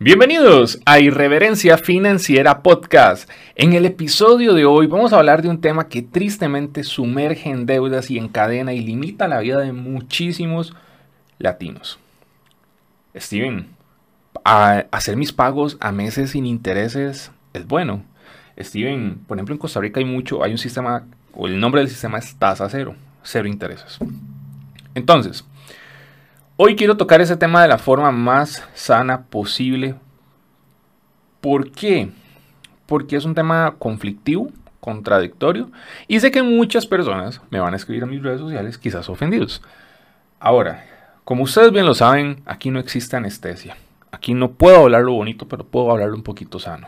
Bienvenidos a Irreverencia Financiera Podcast. En el episodio de hoy vamos a hablar de un tema que tristemente sumerge en deudas y encadena y limita la vida de muchísimos latinos. Steven, hacer mis pagos a meses sin intereses es bueno. Steven, por ejemplo en Costa Rica hay mucho, hay un sistema, o el nombre del sistema es tasa cero, cero intereses. Entonces, Hoy quiero tocar ese tema de la forma más sana posible. ¿Por qué? Porque es un tema conflictivo, contradictorio, y sé que muchas personas me van a escribir a mis redes sociales quizás ofendidos. Ahora, como ustedes bien lo saben, aquí no existe anestesia. Aquí no puedo hablar lo bonito, pero puedo hablarlo un poquito sano.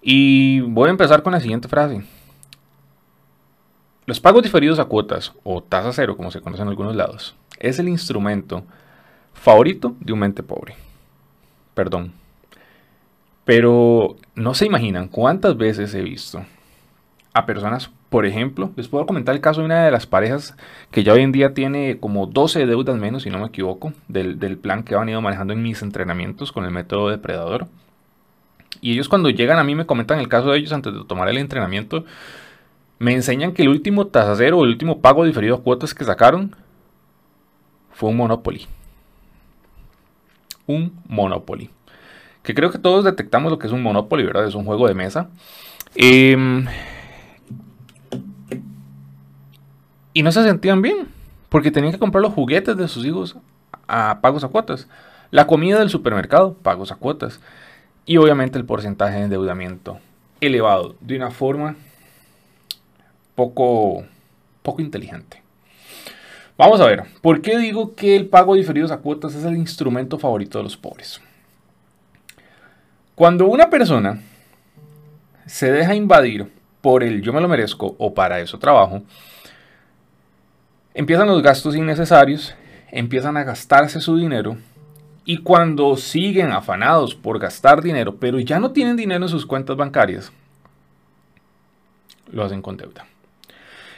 Y voy a empezar con la siguiente frase. Los pagos diferidos a cuotas, o tasa cero, como se conoce en algunos lados, es el instrumento favorito de un mente pobre. Perdón. Pero no se imaginan cuántas veces he visto a personas, por ejemplo, les puedo comentar el caso de una de las parejas que ya hoy en día tiene como 12 deudas menos, si no me equivoco, del, del plan que han ido manejando en mis entrenamientos con el método depredador. Y ellos cuando llegan a mí me comentan el caso de ellos antes de tomar el entrenamiento, me enseñan que el último tasero o el último pago diferido a cuotas que sacaron fue un Monopoly. Un Monopoly. Que creo que todos detectamos lo que es un Monopoly, ¿verdad? Es un juego de mesa. Em, y no se sentían bien, porque tenían que comprar los juguetes de sus hijos a pagos a cuotas. La comida del supermercado, pagos a cuotas. Y obviamente el porcentaje de endeudamiento elevado de una forma poco, poco inteligente. Vamos a ver, ¿por qué digo que el pago diferido a cuotas es el instrumento favorito de los pobres? Cuando una persona se deja invadir por el yo me lo merezco o para eso trabajo, empiezan los gastos innecesarios, empiezan a gastarse su dinero y cuando siguen afanados por gastar dinero, pero ya no tienen dinero en sus cuentas bancarias, lo hacen con deuda.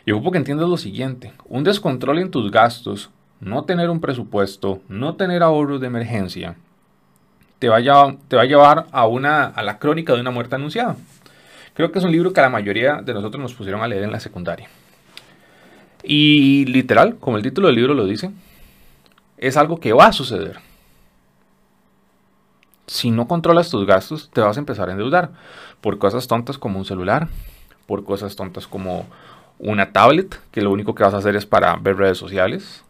Y ocupo que entiendas lo siguiente, un descontrol en tus gastos, no tener un presupuesto, no tener ahorros de emergencia, te va a, te va a llevar a, una, a la crónica de una muerte anunciada. Creo que es un libro que la mayoría de nosotros nos pusieron a leer en la secundaria. Y literal, como el título del libro lo dice, es algo que va a suceder. Si no controlas tus gastos, te vas a empezar a endeudar por cosas tontas como un celular, por cosas tontas como una tablet, que lo único que vas a hacer es para ver redes sociales,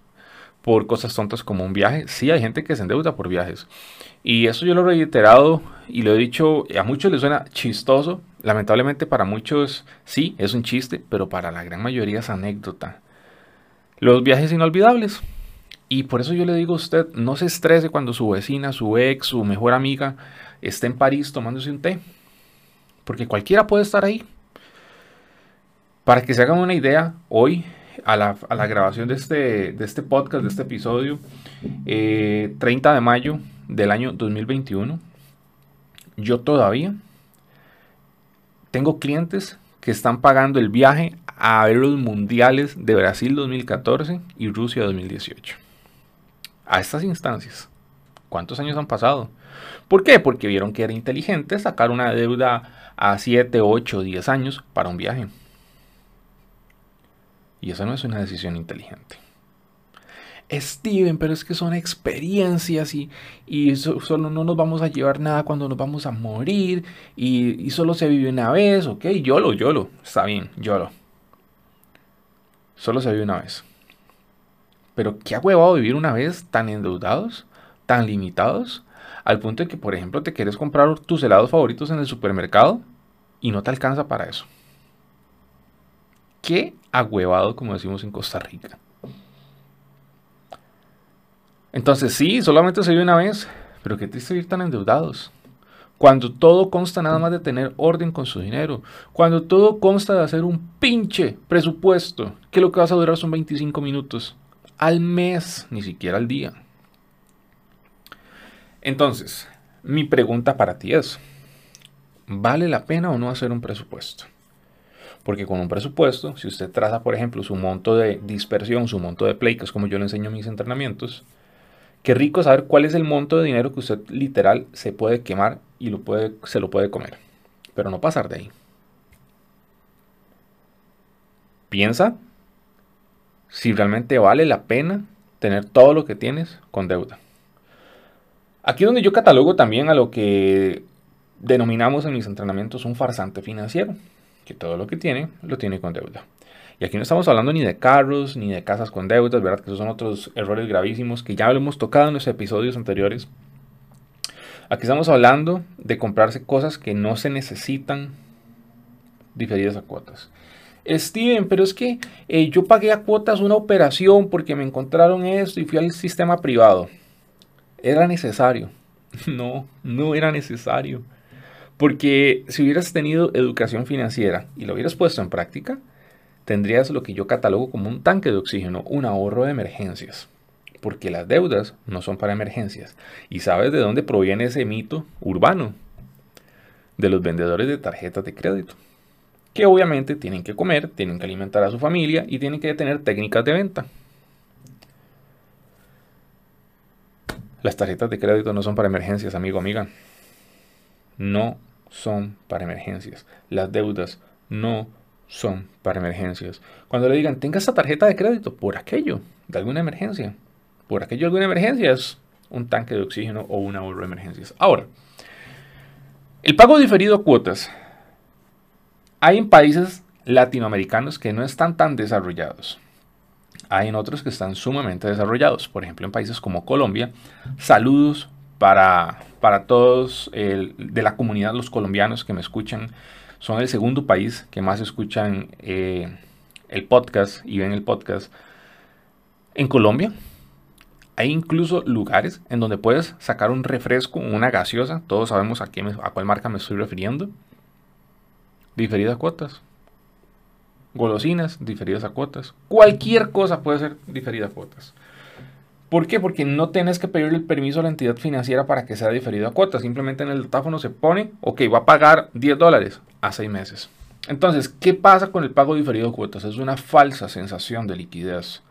por cosas tontas como un viaje. Sí, hay gente que se endeuda por viajes. Y eso yo lo he reiterado y lo he dicho, a muchos les suena chistoso. Lamentablemente para muchos sí, es un chiste, pero para la gran mayoría es anécdota. Los viajes inolvidables. Y por eso yo le digo a usted, no se estrese cuando su vecina, su ex, su mejor amiga esté en París tomándose un té. Porque cualquiera puede estar ahí. Para que se hagan una idea, hoy a la, grabación de este, de este podcast, de este episodio, 30 eh, de mayo del año 2021, yo todavía tengo clientes que están pagando el viaje a ver los mundiales de Brasil 2014 y Rusia 2018. A estas instancias. ¿Cuántos años han pasado? ¿Por qué? Porque vieron que era inteligente sacar una deuda a 7, 8, 10 años para un viaje. Y eso no es una decisión inteligente. Steven, pero es que son experiencias y, y solo no nos vamos a llevar nada cuando nos vamos a morir y, solo se vive una vez, ok, yolo, yolo, está bien, yolo. Solo se vive una vez. Pero ¿qué huevado vivir una vez tan endeudados, tan limitados, al punto de que, por ejemplo, te quieres comprar tus helados favoritos en el supermercado y no te alcanza para eso? Qué agüevado, como decimos en Costa Rica. Entonces sí, solamente se vive una vez, pero qué triste vivir tan endeudados. Cuando todo consta nada más de tener orden con su dinero. Cuando todo consta de hacer un pinche presupuesto, que lo que vas a durar son 25 minutos. Al mes, ni siquiera al día. Entonces, mi pregunta para ti es, ¿vale la pena o no hacer un presupuesto? Porque con un presupuesto, si usted traza, por ejemplo, su monto de dispersión, su monto de play, que es como yo le enseño en mis entrenamientos, Qué rico saber cuál es el monto de dinero que usted literal se puede quemar y lo puede, se lo puede comer. Pero no pasar de ahí. Piensa si realmente vale la pena tener todo lo que tienes con deuda. Aquí es donde yo catalogo también a lo que denominamos en mis entrenamientos un farsante financiero, que todo lo que tiene lo tiene con deuda. Y aquí no estamos hablando ni de carros, ni de casas con deudas, ¿verdad? Que esos son otros errores gravísimos que ya lo hemos tocado en los episodios anteriores. Aquí estamos hablando de comprarse cosas que no se necesitan diferidas a cuotas. Steven, pero es que eh, yo pagué a cuotas una operación porque me encontraron esto y fui al sistema privado. ¿Era necesario? No, no era necesario. Porque si hubieras tenido educación financiera y lo hubieras puesto en práctica, tendrías lo que yo catalogo como un tanque de oxígeno, un ahorro de emergencias. Porque las deudas no son para emergencias. ¿Y sabes de dónde proviene ese mito urbano? De los vendedores de tarjetas de crédito. Que obviamente tienen que comer, tienen que alimentar a su familia y tienen que tener técnicas de venta. Las tarjetas de crédito no son para emergencias, amigo, amiga. No son para emergencias. Las deudas no son para emergencias. Cuando le digan, tenga esa tarjeta de crédito por aquello, de alguna emergencia. Por aquello alguna emergencia es un tanque de oxígeno o un ahorro de emergencias. Ahora, el pago diferido a cuotas. Hay en países latinoamericanos que no están tan desarrollados. Hay en otros que están sumamente desarrollados. Por ejemplo, en países como Colombia. Saludos para, para todos de la comunidad, los colombianos que me escuchan son el segundo país que más escuchan eh, el podcast y ven el podcast. En Colombia hay incluso lugares en donde puedes sacar un refresco, una gaseosa, todos sabemos a, qué a cuál marca me estoy refiriendo, diferidas cuotas. Golosinas, diferidas a cuotas. Cualquier cosa puede ser diferida a cuotas. ¿Por qué? Porque no tienes que pedirle el permiso a la entidad financiera para que sea diferido a cuotas. Simplemente en el datáfono se pone, ok, va a pagar 10 dólares a 6 meses. Entonces, ¿qué pasa con el pago diferido a cuotas? Es una falsa sensación de liquidez.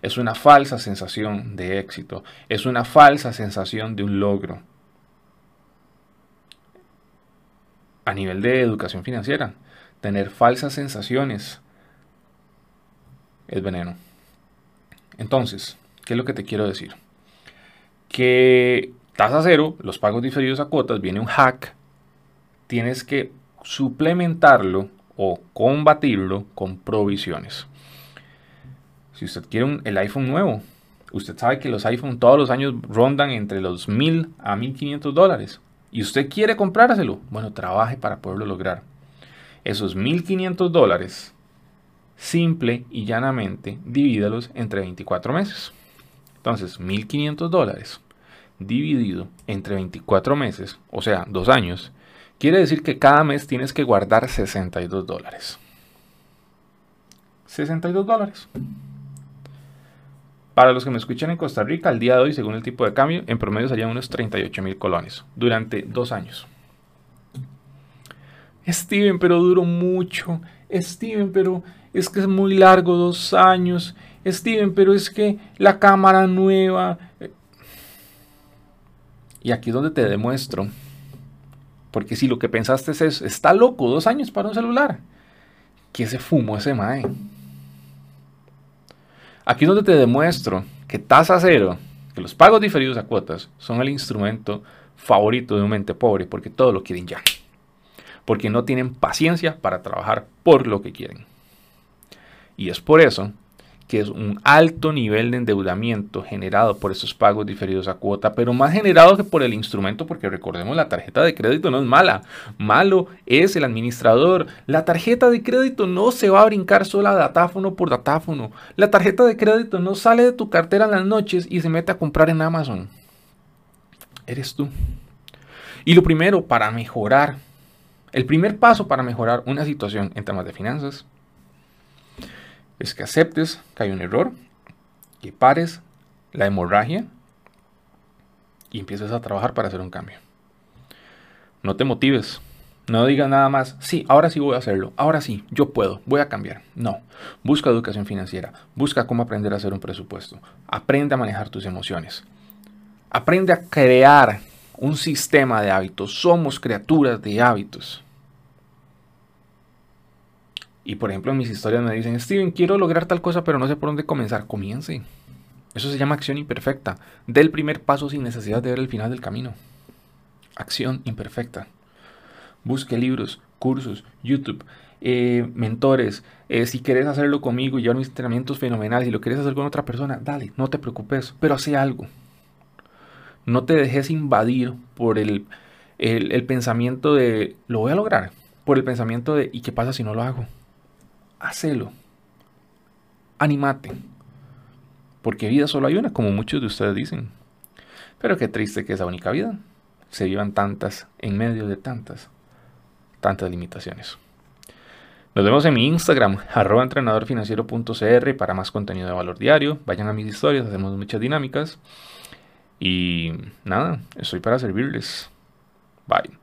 Es una falsa sensación de éxito. Es una falsa sensación de un logro. A nivel de educación financiera, tener falsas sensaciones es veneno. Entonces, ¿Qué es lo que te quiero decir? Que tasa cero, los pagos diferidos a cuotas, viene un hack. Tienes que suplementarlo o combatirlo con provisiones. Si usted quiere el iPhone nuevo, usted sabe que los iPhone todos los años rondan entre los 1000 a 1500 dólares. Y usted quiere comprárselo, bueno, trabaje para poderlo lograr. Esos 1500 dólares, simple y llanamente, divídalos entre 24 meses. Entonces, 1.500 dólares dividido entre 24 meses, o sea, dos años, quiere decir que cada mes tienes que guardar 62 dólares. 62 dólares. Para los que me escuchan en Costa Rica, al día de hoy, según el tipo de cambio, en promedio serían unos 38 mil colones durante dos años. Steven, pero duró mucho. Steven, pero es que es muy largo, dos años. Steven, pero es que la cámara nueva... Y aquí es donde te demuestro. Porque si lo que pensaste es, está loco, dos años para un celular. ¿Qué se fumó ese mae? Aquí es donde te demuestro que tasa cero, que los pagos diferidos a cuotas son el instrumento favorito de un mente pobre porque todo lo quieren ya. Porque no tienen paciencia para trabajar por lo que quieren. Y es por eso que es un alto nivel de endeudamiento generado por esos pagos diferidos a cuota, pero más generado que por el instrumento, porque recordemos, la tarjeta de crédito no es mala, malo es el administrador. La tarjeta de crédito no se va a brincar sola datáfono por datáfono. La tarjeta de crédito no sale de tu cartera en las noches y se mete a comprar en Amazon. Eres tú. Y lo primero para mejorar, el primer paso para mejorar una situación en temas de finanzas es que aceptes que hay un error, que pares la hemorragia y empieces a trabajar para hacer un cambio. No te motives. No digas nada más, sí, ahora sí voy a hacerlo, ahora sí, yo puedo, voy a cambiar. No, busca educación financiera, busca cómo aprender a hacer un presupuesto, aprende a manejar tus emociones. Aprende a crear un sistema de hábitos. Somos criaturas de hábitos. Y por ejemplo, en mis historias me dicen, Steven, quiero lograr tal cosa, pero no sé por dónde comenzar. Comience. Eso se llama acción imperfecta. Del primer paso sin necesidad de ver el final del camino. Acción imperfecta. Busque libros, cursos, YouTube, eh, mentores. Eh, si quieres hacerlo conmigo y llevar mis entrenamientos fenomenales, y lo quieres hacer con otra persona, dale, no te preocupes, pero hace algo. No te dejes invadir por el, el pensamiento de lo voy a lograr, por el pensamiento de ¿y qué pasa si no lo hago? Hacelo. Animate. Porque vida solo hay una, como muchos de ustedes dicen. Pero qué triste que esa única vida se vivan tantas en medio de tantas, tantas limitaciones. Nos vemos en mi Instagram, arroba entrenadorfinanciero.cr para más contenido de valor diario. Vayan a mis historias, hacemos muchas dinámicas. Y nada, estoy para servirles. Bye.